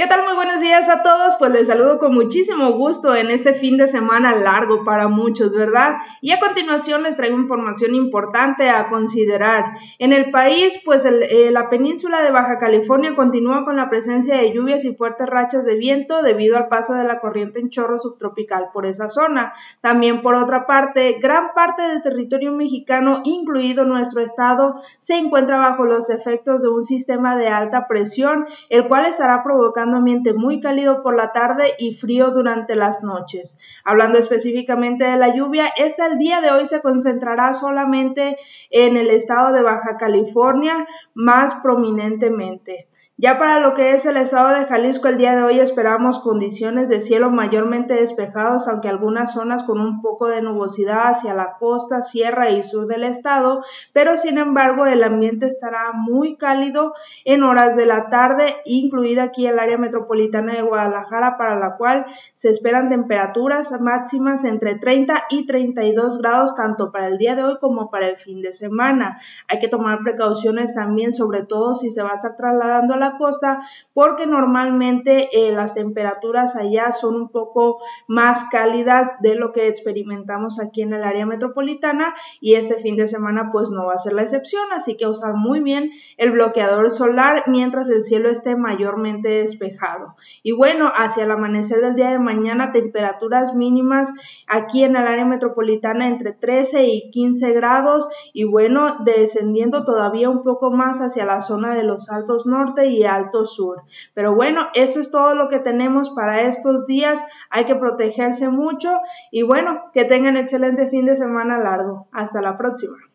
¿Qué tal? Muy buenos días a todos. Pues les saludo con muchísimo gusto en este fin de semana largo para muchos, ¿verdad? Y a continuación les traigo información importante a considerar. En el país, pues eh, la península de Baja California continúa con la presencia de lluvias y fuertes rachas de viento debido al paso de la corriente en chorro subtropical por esa zona. También por otra parte, gran parte del territorio mexicano, incluido nuestro estado, se encuentra bajo los efectos de un sistema de alta presión, el cual estará provocando ambiente muy cálido por la tarde y frío durante las noches. Hablando específicamente de la lluvia, esta el día de hoy se concentrará solamente en el estado de Baja California más prominentemente. Ya para lo que es el estado de Jalisco, el día de hoy esperamos condiciones de cielo mayormente despejados, aunque algunas zonas con un poco de nubosidad hacia la costa, sierra y sur del estado, pero sin embargo el ambiente estará muy cálido en horas de la tarde, incluida aquí el área metropolitana de Guadalajara, para la cual se esperan temperaturas máximas entre 30 y 32 grados, tanto para el día de hoy como para el fin de semana. Hay que tomar precauciones también, sobre todo si se va a estar trasladando a la costa porque normalmente eh, las temperaturas allá son un poco más cálidas de lo que experimentamos aquí en el área metropolitana y este fin de semana pues no va a ser la excepción, así que usar muy bien el bloqueador solar mientras el cielo esté mayormente Y bueno, hacia el amanecer del día de mañana temperaturas mínimas aquí en el área metropolitana entre 13 y 15 grados y bueno, descendiendo todavía un poco más hacia la zona de los altos norte y Alto Sur. Pero bueno, eso es todo lo que tenemos para estos días. Hay que protegerse mucho y bueno, que tengan excelente fin de semana largo. Hasta la próxima.